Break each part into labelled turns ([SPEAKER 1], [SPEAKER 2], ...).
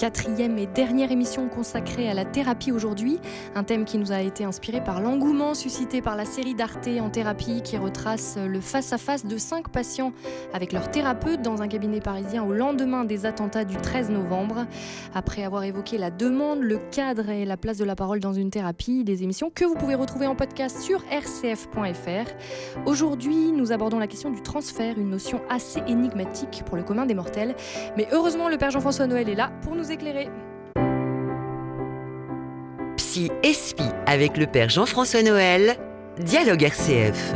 [SPEAKER 1] quatrième et dernière émission consacrée à la thérapie aujourd'hui, un thème qui nous a été inspiré par l'engouement suscité par la série d'Arte en thérapie qui retrace le face-à-face de cinq patients avec leur thérapeute dans un cabinet parisien au lendemain des attentats du 13 novembre. Après avoir évoqué la demande, le cadre et la place de la parole dans une thérapie, des émissions que vous pouvez retrouver en podcast sur rcf.fr. Aujourd'hui, nous abordons la question du transfert, une notion assez énigmatique pour le commun des mortels. Mais heureusement, le Père Jean-François Noël est là pour nous éclairer.
[SPEAKER 2] Psy Espi avec le Père Jean-François Noël, Dialogue RCF.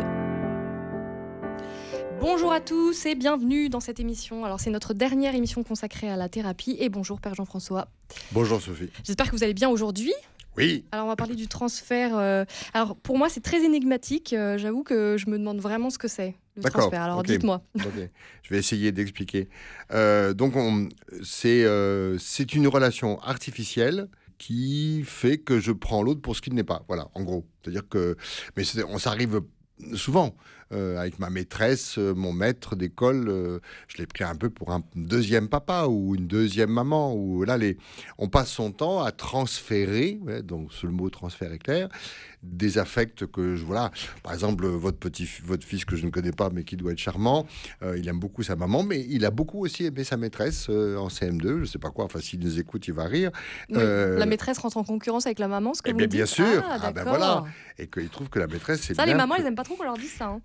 [SPEAKER 1] Bonjour à tous et bienvenue dans cette émission. Alors c'est notre dernière émission consacrée à la thérapie et bonjour Père Jean-François.
[SPEAKER 3] Bonjour Sophie.
[SPEAKER 1] J'espère que vous allez bien aujourd'hui.
[SPEAKER 3] Oui.
[SPEAKER 1] Alors on va parler du transfert. euh, Alors pour moi c'est très énigmatique. Euh, J'avoue que je me demande vraiment ce que c'est le
[SPEAKER 3] D'accord,
[SPEAKER 1] transfert. Alors dites-moi.
[SPEAKER 3] Je vais essayer d'expliquer. Euh, donc, on- c'est euh, c'est une relation artificielle qui fait que je prends l'autre pour ce qu'il n'est pas. Voilà, en gros. C'est-à-dire que. Mais on s'arrive souvent. Euh, avec ma maîtresse, euh, mon maître d'école, euh, je l'ai pris un peu pour un deuxième papa ou une deuxième maman. Ou là, les, on passe son temps à transférer, ouais, donc le mot transfert est clair, des affects que je voilà. Par exemple, votre petit, votre fils que je ne connais pas, mais qui doit être charmant, euh, il aime beaucoup sa maman, mais il a beaucoup aussi aimé sa maîtresse euh, en CM2. Je sais pas quoi. Enfin, s'il nous écoute, il va rire. Euh,
[SPEAKER 1] La maîtresse rentre en concurrence avec la maman, ce que
[SPEAKER 3] eh
[SPEAKER 1] vous
[SPEAKER 3] bien,
[SPEAKER 1] dites
[SPEAKER 3] bien sûr.
[SPEAKER 1] Ah,
[SPEAKER 3] Ah, ben voilà. Et qu'il trouve que la maîtresse, c'est
[SPEAKER 1] Ça,
[SPEAKER 3] bien
[SPEAKER 1] les mamans, elles aiment pas trop qu'on leur dise ça. hein.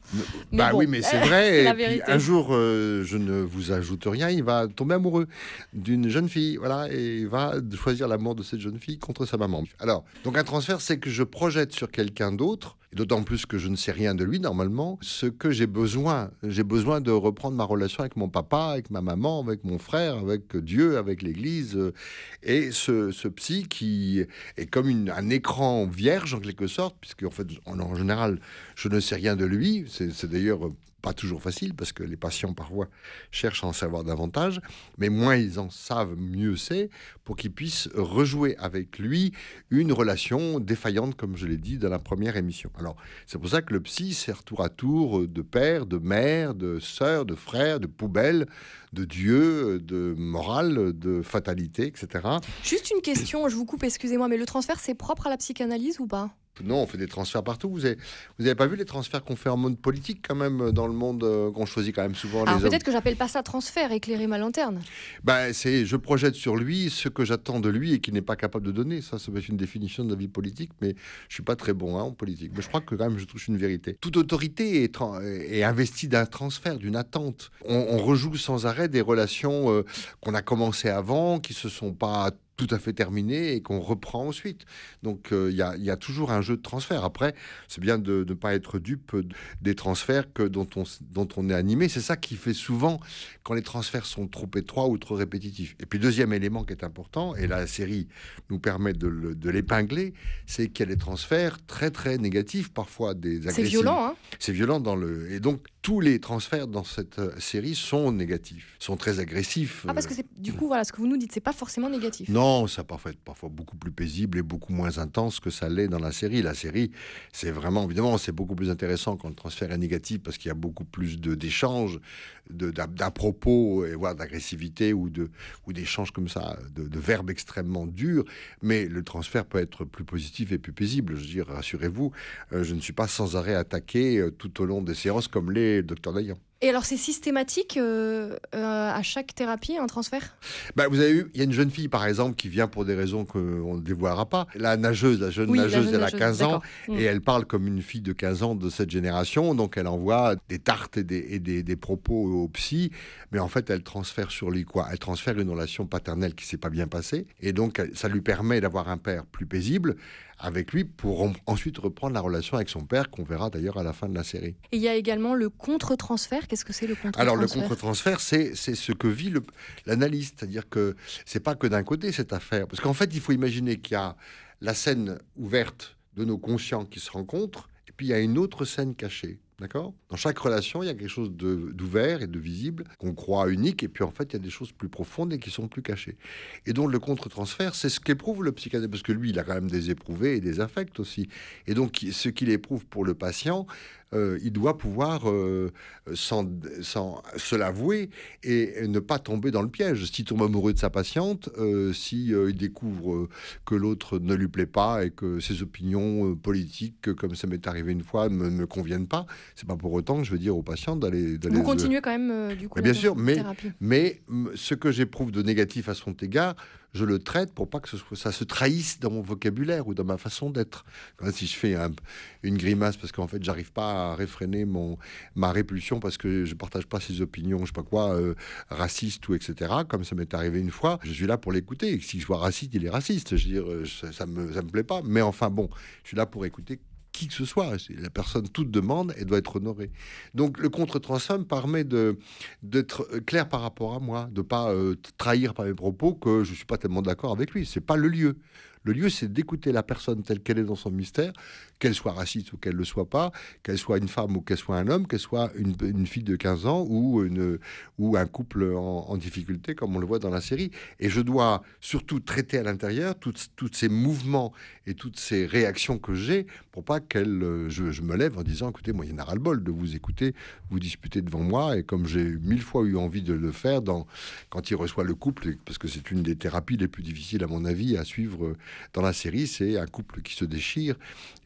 [SPEAKER 1] Mais
[SPEAKER 3] bah
[SPEAKER 1] bon,
[SPEAKER 3] oui, mais c'est vrai. Et puis, un jour, je ne vous ajoute rien, il va tomber amoureux d'une jeune fille, voilà, et il va choisir l'amour de cette jeune fille contre sa maman. Alors, donc un transfert, c'est que je projette sur quelqu'un d'autre, d'autant plus que je ne sais rien de lui normalement, ce que j'ai besoin. J'ai besoin de reprendre ma relation avec mon papa, avec ma maman, avec mon frère, avec Dieu, avec l'Église, et ce, psy qui est comme un écran vierge en quelque sorte, puisque en fait, en, général, je ne sais rien de lui. C'est d'ailleurs pas toujours facile parce que les patients parfois cherchent à en savoir davantage, mais moins ils en savent, mieux c'est pour qu'ils puissent rejouer avec lui une relation défaillante, comme je l'ai dit dans la première émission. Alors, c'est pour ça que le psy sert tour à tour de père, de mère, de sœur, de frère, de poubelle, de Dieu, de morale, de fatalité, etc.
[SPEAKER 1] Juste une question, je vous coupe, excusez-moi, mais le transfert, c'est propre à la psychanalyse ou pas?
[SPEAKER 3] Non, on fait des transferts partout. Vous avez, vous avez pas vu les transferts qu'on fait en mode politique quand même dans le monde euh, qu'on choisit quand même souvent
[SPEAKER 1] Alors peut-être que j'appelle pas ça transfert, éclairer ma lanterne.
[SPEAKER 3] Ben, c'est je projette sur lui ce que j'attends de lui et qu'il n'est pas capable de donner. Ça, ça peut être une définition de la vie politique, mais je suis pas très bon hein, en politique. Mais je crois que quand même je touche une vérité. Toute autorité est, investie d'un transfert, d'une attente. On, on rejoue sans arrêt des relations euh, qu'on a commencées avant, qui se sont pas tout à fait terminées et qu'on reprend ensuite. Donc euh, il y, a, il y a toujours un jeu de transfert. Après, c'est bien de ne pas être dupe des transferts que dont on, dont on est animé. C'est ça qui fait souvent quand les transferts sont trop étroits ou trop répétitifs. Et puis deuxième élément qui est important, et la série nous permet de le- de l'épingler, c'est qu'il y a des transferts très très négatifs, parfois des
[SPEAKER 1] C'est
[SPEAKER 3] agressifs.
[SPEAKER 1] violent, hein
[SPEAKER 3] C'est violent dans le... Et donc tous les transferts dans cette euh, série sont négatifs, sont très agressifs.
[SPEAKER 1] Ah parce que c'est du coup voilà ce que vous nous dites, c'est pas forcément négatif.
[SPEAKER 3] Non, ça parfois être parfois beaucoup plus paisible et beaucoup moins intense que ça l'est dans la série. La série, c'est vraiment, évidemment, c'est beaucoup plus intéressant quand le transfert est négatif parce qu'il y a beaucoup plus de d'échanges, d'à propos et voire d'agressivité ou de ou d'échanges comme ça, de, de verbes extrêmement durs. Mais le transfert peut être plus positif et plus paisible. Je veux dire, rassurez-vous, euh, je ne suis pas sans arrêt attaqué euh, tout au long des séances comme l'est docteur Dayan.
[SPEAKER 1] Et alors c'est systématique euh, euh, à chaque thérapie un transfert?
[SPEAKER 3] Bah, vous avez eu, il y a une jeune fille par exemple qui vient pour des raisons qu'on ne dévoilera pas. La nageuse, la jeune
[SPEAKER 1] Oui, la
[SPEAKER 3] nageuse,
[SPEAKER 1] jeune
[SPEAKER 3] elle a
[SPEAKER 1] nageuse,
[SPEAKER 3] 15 ans.
[SPEAKER 1] Mm.
[SPEAKER 3] et elle parle comme une fille de 15 ans de cette génération. Donc elle envoie des tartes et des, et des, des propos au psy, mais en fait elle transfère sur lui quoi Elle transfère une relation paternelle qui s'est pas bien passée et donc ça lui permet d'avoir un père plus paisible avec lui pour en- ensuite reprendre la relation avec son père qu'on verra d'ailleurs à la fin de la série.
[SPEAKER 1] Et il y a également le contre-transfert. Qu'est-ce que c'est le contre-transfert?
[SPEAKER 3] Alors le contre-transfert, c'est ce que vit l'analyste, c'est-à-dire que c'est pas que d'un côté cette affaire, parce qu'en fait il faut imaginer qu'il y a la scène ouverte de nos conscients qui se rencontrent, et puis il y a une autre scène cachée. D'accord? Dans chaque relation, il y a quelque chose d'ouvert et de visible qu'on croit unique, et puis en fait, il y a des choses plus profondes et qui sont plus cachées. Et donc, le contre-transfert, c'est ce qu'éprouve le psychanalyste, parce que lui, il a quand même des éprouvés et des affects aussi. Et donc, ce qu'il éprouve pour le patient, euh, il doit pouvoir euh, se l'avouer et ne pas tomber dans le piège. S'il tombe amoureux de sa patiente, euh, si il découvre que l'autre ne lui plaît pas et que ses opinions politiques, comme ça m'est arrivé une fois, ne me conviennent pas, c'est pas pour autant que je veux dire aux patients d'aller.
[SPEAKER 1] Vous continuez quand même du coup.
[SPEAKER 3] bien sûr, mais, mais ce que j'éprouve de négatif à son égard, je le traite pour pas que ça se trahisse dans mon vocabulaire ou dans ma façon d'être. Si je fais une grimace parce qu'en fait j'arrive pas à réfréner mon ma répulsion parce que je partage pas ses opinions, je sais pas quoi, euh, ou etc. Comme ça m'est arrivé une fois, je suis là pour l'écouter. Si je vois raciste, il est raciste. Je veux dire, euh, ça, ça me ça me plaît pas. Mais enfin bon, je suis là pour écouter qui que ce soit. La personne toute demande et doit être honorée. Donc le contre-transfert me permet d'être clair par rapport à moi, de pas euh, trahir par mes propos que je suis pas tellement d'accord avec lui. C'est pas le lieu. Le lieu, c'est d'écouter la personne telle qu'elle est dans son mystère, qu'elle soit raciste ou qu'elle ne le soit pas, qu'elle soit une femme ou qu'elle soit un homme, qu'elle soit une, fille de 15 ans ou, une, ou un couple en, difficulté, comme on le voit dans la série. Et je dois surtout traiter à l'intérieur tous ces mouvements et toutes ces réactions que j'ai pour pas qu'elle, je, me lève en disant, écoutez, moi, il y en a le bol de vous écouter, vous disputer devant moi. Et comme j'ai mille fois eu envie de le faire dans, quand il reçoit le couple, parce que c'est une des thérapies les plus difficiles, à mon avis, à suivre dans la série, c'est un couple qui se déchire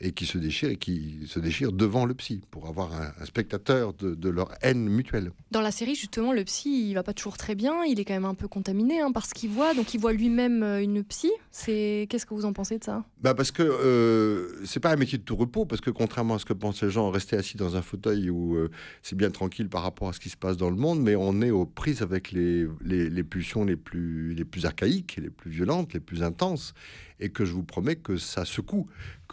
[SPEAKER 3] et qui se déchire et qui se déchire devant le psy pour avoir un, spectateur de, leur haine mutuelle.
[SPEAKER 1] Dans la série, justement, le psy, il va pas toujours très bien. Il est quand même un peu contaminé hein, par ce qu'il voit. Donc, il voit lui-même euh, une psy. C'est qu'est-ce que vous en pensez de ça?
[SPEAKER 3] Bah parce que euh, c'est pas un métier de tout repos. Parce que contrairement à ce que pensent les gens, rester assis dans un fauteuil où euh, c'est bien tranquille par rapport à ce qui se passe dans le monde, mais on est aux prises avec les, les, les pulsions les plus les plus archaïques, les plus violentes, les plus intenses et que je vous promets que ça secoue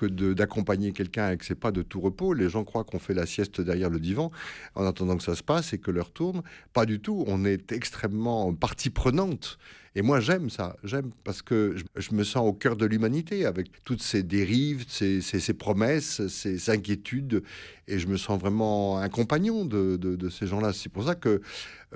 [SPEAKER 3] d'accompagner quelqu'un que c'est pas de tout repos. Les gens croient qu'on fait la sieste derrière le divan en attendant que ça se passe et que l'heure tourne. Pas du tout. On est extrêmement partie prenante. Et moi, j'aime ça. J'aime parce que je, me sens au cœur de l'humanité avec toutes ces dérives, ces, ces, promesses, ces inquiétudes. Et je me sens vraiment un compagnon de, de, ces gens-là. C'est pour ça que,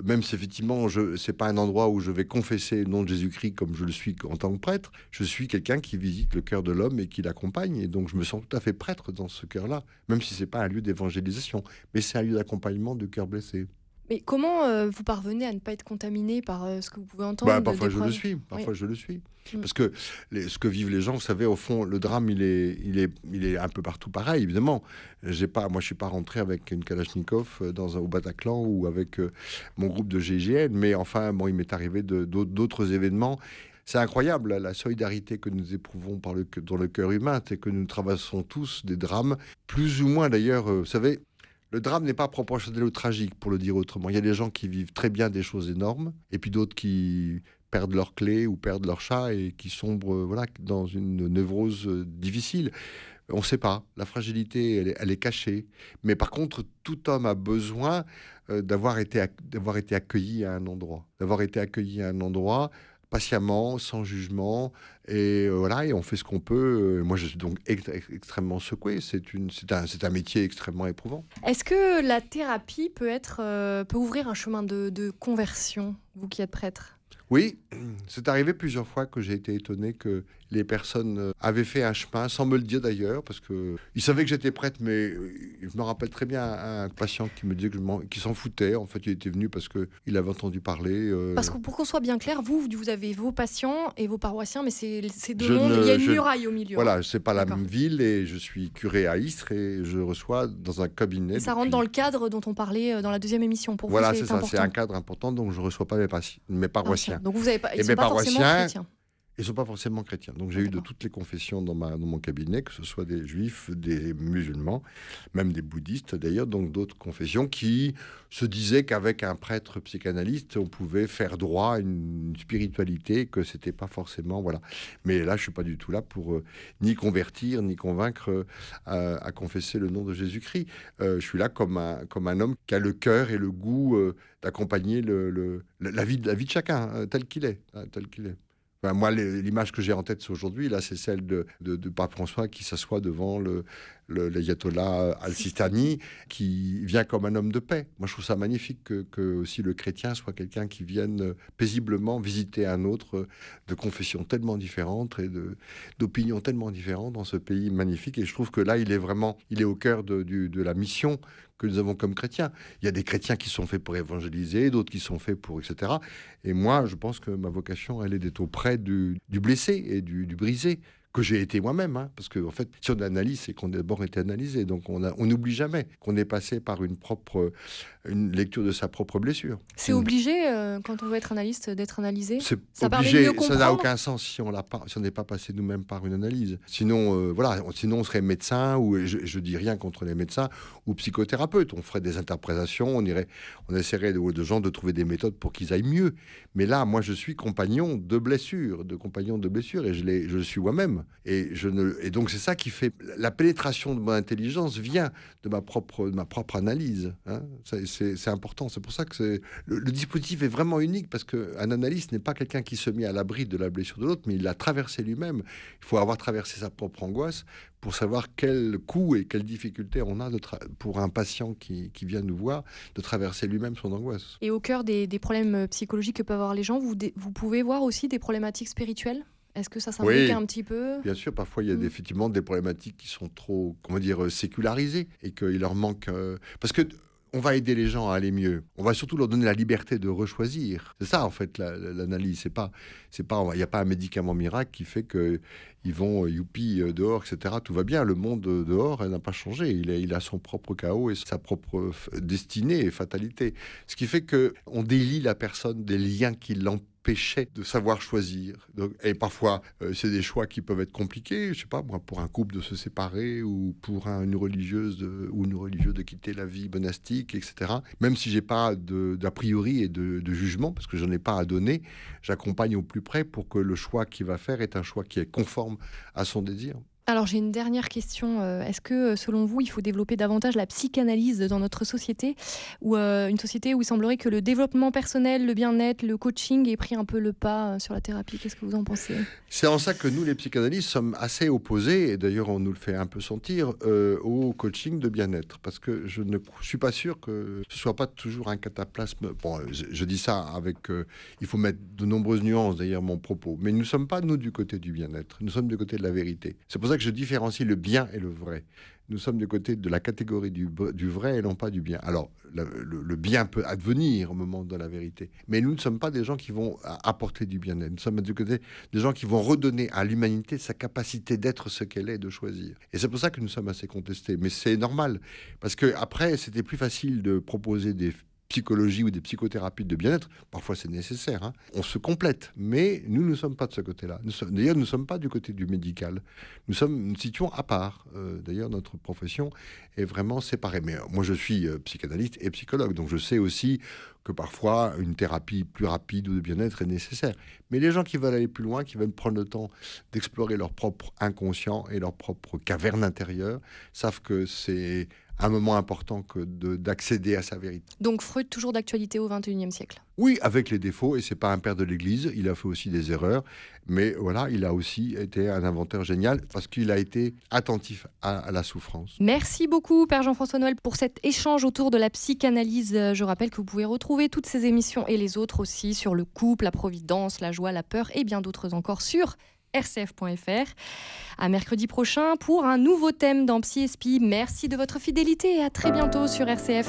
[SPEAKER 3] même si effectivement, ce n'est pas un endroit où je vais confesser le nom de Jésus-Christ comme je le suis en tant que prêtre, je suis quelqu'un qui visite le cœur de l'homme et qui l'accompagne. Donc, je me sens tout à fait prêtre dans ce cœur-là, même si c'est pas un lieu d'évangélisation, mais c'est un lieu d'accompagnement de cœur blessé.
[SPEAKER 1] Mais comment euh, vous parvenez à ne pas être contaminé par euh, ce que vous pouvez entendre bah,
[SPEAKER 3] Parfois je le suis, parfois je le suis. Mm. Parce que ce que vivent les gens, vous savez, au fond, le drame, il est, il est, il est un peu partout pareil, évidemment. J'ai pas, moi, je suis pas rentré avec une Kalachnikov euh, dans un, au Bataclan ou avec mon groupe de GGN, mais enfin, bon, il m'est arrivé d'autres événements. C'est incroyable la solidarité que nous éprouvons dans le cœur humain, c'est que nous traversons tous des drames, plus ou moins d'ailleurs, vous savez, le drame n'est pas proportionnel au tragique, pour le dire autrement. Il y a des gens qui vivent très bien des choses énormes, et puis d'autres qui perdent leurs clés ou perdent leur chat et qui sombrent voilà, dans une névrose euh, difficile. On ne sait pas. La fragilité, elle est, cachée. Mais par contre, tout homme a besoin euh, d'avoir été, d'avoir été accueilli à un endroit. D'avoir été accueilli à un endroit patiemment, sans jugement, et euh, voilà, et on fait ce qu'on peut. Moi, je suis donc extrêmement secoué. C'est un, un métier extrêmement éprouvant.
[SPEAKER 1] Est-ce que la thérapie peut être, euh, peut ouvrir un chemin de, de conversion, vous qui êtes prêtre?
[SPEAKER 3] Oui, c'est arrivé plusieurs fois que j'ai été étonné que les personnes euh, avaient fait un chemin, sans me le dire d'ailleurs, parce que ils savaient que j'étais prête, mais euh, je me rappelle très bien un patient qui me disait que je qui s'en foutait. En fait, il était venu parce que il avait entendu parler.
[SPEAKER 1] Euh. Parce que pour qu'on soit bien clair, vous, vous avez vos patients et vos paroissiens, mais c'est deux mondes. il y a une muraille au milieu.
[SPEAKER 3] Voilà, c'est pas la même ville et je suis curé à Istres et je reçois dans un cabinet.
[SPEAKER 1] ça rentre dans le cadre dont on parlait dans la deuxième émission. Pour
[SPEAKER 3] voilà,
[SPEAKER 1] c'est
[SPEAKER 3] ça, c'est un cadre important, donc je reçois pas mes, mes paroissiens.
[SPEAKER 1] donc vous avez pas, ils et mes pas paroissiens,
[SPEAKER 3] ils ne sont pas forcément chrétiens. Donc j'ai eu de toutes les confessions dans, ma, dans mon cabinet, que ce soit des juifs, des musulmans, même des bouddhistes d'ailleurs, donc d'autres confessions qui se disaient qu'avec un prêtre psychanalyste, on pouvait faire droit à une spiritualité, que c'était pas forcément... Voilà. Mais là, je suis pas du tout là pour euh, ni convertir, ni convaincre euh, à confesser le nom de Jésus-Christ. Euh, je suis là comme un, comme un homme qui a le cœur et le goût d'accompagner le, la, vie, la vie de chacun, tel qu'il est. tel qu'il est. moi, l'image que j'ai en tête aujourd'hui, là, c'est celle de, de, de Pape François qui s'assoit devant le, l'ayatollah al-Sistani, qui vient comme un homme de paix. Moi, je trouve ça magnifique que, aussi le chrétien soit quelqu'un qui vienne paisiblement visiter un autre de confession tellement différente et d'opinions tellement différentes dans ce pays magnifique. Et je trouve que là, il est vraiment, il est au cœur de, de la mission que nous avons comme chrétiens. Il y a des chrétiens qui sont faits pour évangéliser, d'autres qui sont faits pour etc. Et moi, je pense que ma vocation, elle est d'être auprès du, blessé et du brisé que j'ai été moi-même, hein, parce qu'en en fait, si on analyse, c'est qu'on a d'abord été analysé, donc on n'oublie jamais qu'on est passé par une propre une lecture de sa propre blessure.
[SPEAKER 1] C'est obligé, euh, quand on veut être analyste, d'être analysé?
[SPEAKER 3] C'est obligé, ça n'a aucun sens si on si n'est pas passé nous-mêmes par une analyse. Sinon, euh, voilà, sinon on serait médecin, ou je, je dis rien contre les médecins, ou psychothérapeute. On ferait des interprétations, on, irait, on essaierait de, de gens de trouver des méthodes pour qu'ils aillent mieux. Mais là, moi, je suis compagnon de blessure, de compagnon de blessure, et je, je suis moi-même. Et, je ne, et donc, c'est ça qui fait... La pénétration de mon intelligence vient de ma propre, de ma propre analyse. Hein c'est important. C'est pour ça que le, le, dispositif est vraiment unique parce qu'un analyste n'est pas quelqu'un qui se met à l'abri de la blessure de l'autre, mais il l'a traversé lui-même. Il faut avoir traversé sa propre angoisse pour savoir quel coût et quelle difficulté on a de pour un patient qui, vient nous voir de traverser lui-même son angoisse.
[SPEAKER 1] Et au cœur des, problèmes euh, psychologiques que peuvent avoir les gens, vous, vous pouvez voir aussi des problématiques spirituelles? Est-ce que ça s'implique un petit peu?
[SPEAKER 3] Bien sûr, parfois il y a mm. effectivement des problématiques qui sont trop, comment dire, sécularisées et qu'il leur manque. Euh, parce que on va aider les gens à aller mieux. On va surtout leur donner la liberté de rechoisir. C'est ça en fait l'analyse. C'est pas, c'est pas, il n'y a pas un médicament miracle qui fait que ils vont euh, youpi euh, dehors, etc. Tout va bien. Le monde euh, dehors, n'a pas changé. Il a, il a son propre chaos et sa propre destinée et fatalité. Ce qui fait que on délie la personne des liens qui l'empêchent péché de savoir choisir. et parfois, euh, c'est des choix qui peuvent être compliqués. Je sais pas, moi, pour un couple de se séparer ou pour une religieuse ou une religieuse de quitter la vie monastique, etc. Même si j'ai pas d'a priori et de, jugement, parce que je n'en ai pas à donner, j'accompagne au plus près pour que le choix qu'il va faire est un choix qui est conforme à son désir.
[SPEAKER 1] Alors j'ai une dernière question. Euh, est-ce que euh, selon vous, il faut développer davantage la psychanalyse dans notre société ou euh, une société où il semblerait que le développement personnel, le bien-être, le coaching ait pris un peu le pas sur la thérapie? Qu'est-ce que vous en pensez?
[SPEAKER 3] C'est en ça que nous, les psychanalystes, sommes assez opposés, et d'ailleurs on nous le fait un peu sentir, au coaching de bien-être. Parce que je ne suis pas sûr que ce soit pas toujours un cataplasme. Bon, je, dis ça avec... il faut mettre de nombreuses nuances derrière mon propos. Mais nous ne sommes pas, nous, du côté du bien-être. Nous sommes du côté de la vérité. C'est pour ça que je différencie le bien et le vrai. Nous sommes du côté de la catégorie du, vrai et non pas du bien. Alors, le, bien peut advenir au moment de la vérité, mais nous ne sommes pas des gens qui vont apporter du bien-être. Nous sommes du côté des gens qui vont redonner à l'humanité sa capacité d'être ce qu'elle est, de choisir. Et c'est pour ça que nous sommes assez contestés. Mais c'est normal, parce que après, c'était plus facile de proposer des psychologie ou des psychothérapies de bien-être, parfois c'est nécessaire, hein. on se complète. Mais nous ne sommes pas de ce côté-là. D'ailleurs, nous ne sommes pas du côté du médical. Nous sommes, nous situons à part. Euh, d'ailleurs, notre profession est vraiment séparée. Mais euh, moi, je suis euh, psychanalyste et psychologue, donc je sais aussi que parfois une thérapie plus rapide ou de bien-être est nécessaire. Mais les gens qui veulent aller plus loin, qui veulent prendre le temps d'explorer leur propre inconscient et leur propre caverne intérieure, savent que c'est un moment important que d'accéder à sa vérité.
[SPEAKER 1] Donc Freud toujours d'actualité au XXIe siècle.
[SPEAKER 3] Oui, avec les défauts, et c'est pas un père de l'Église, il a fait aussi des erreurs, mais voilà, il a aussi été un inventeur génial parce qu'il a été attentif à, la souffrance.
[SPEAKER 1] Merci beaucoup, Père Jean-François Noël, pour cet échange autour de la psychanalyse. Je rappelle que vous pouvez retrouver toutes ces émissions et les autres aussi sur le couple, la providence, la joie, la peur et bien d'autres encore sur rcf.fr. À mercredi prochain pour un nouveau thème dans Psy Merci de votre fidélité et à très bientôt sur RCF.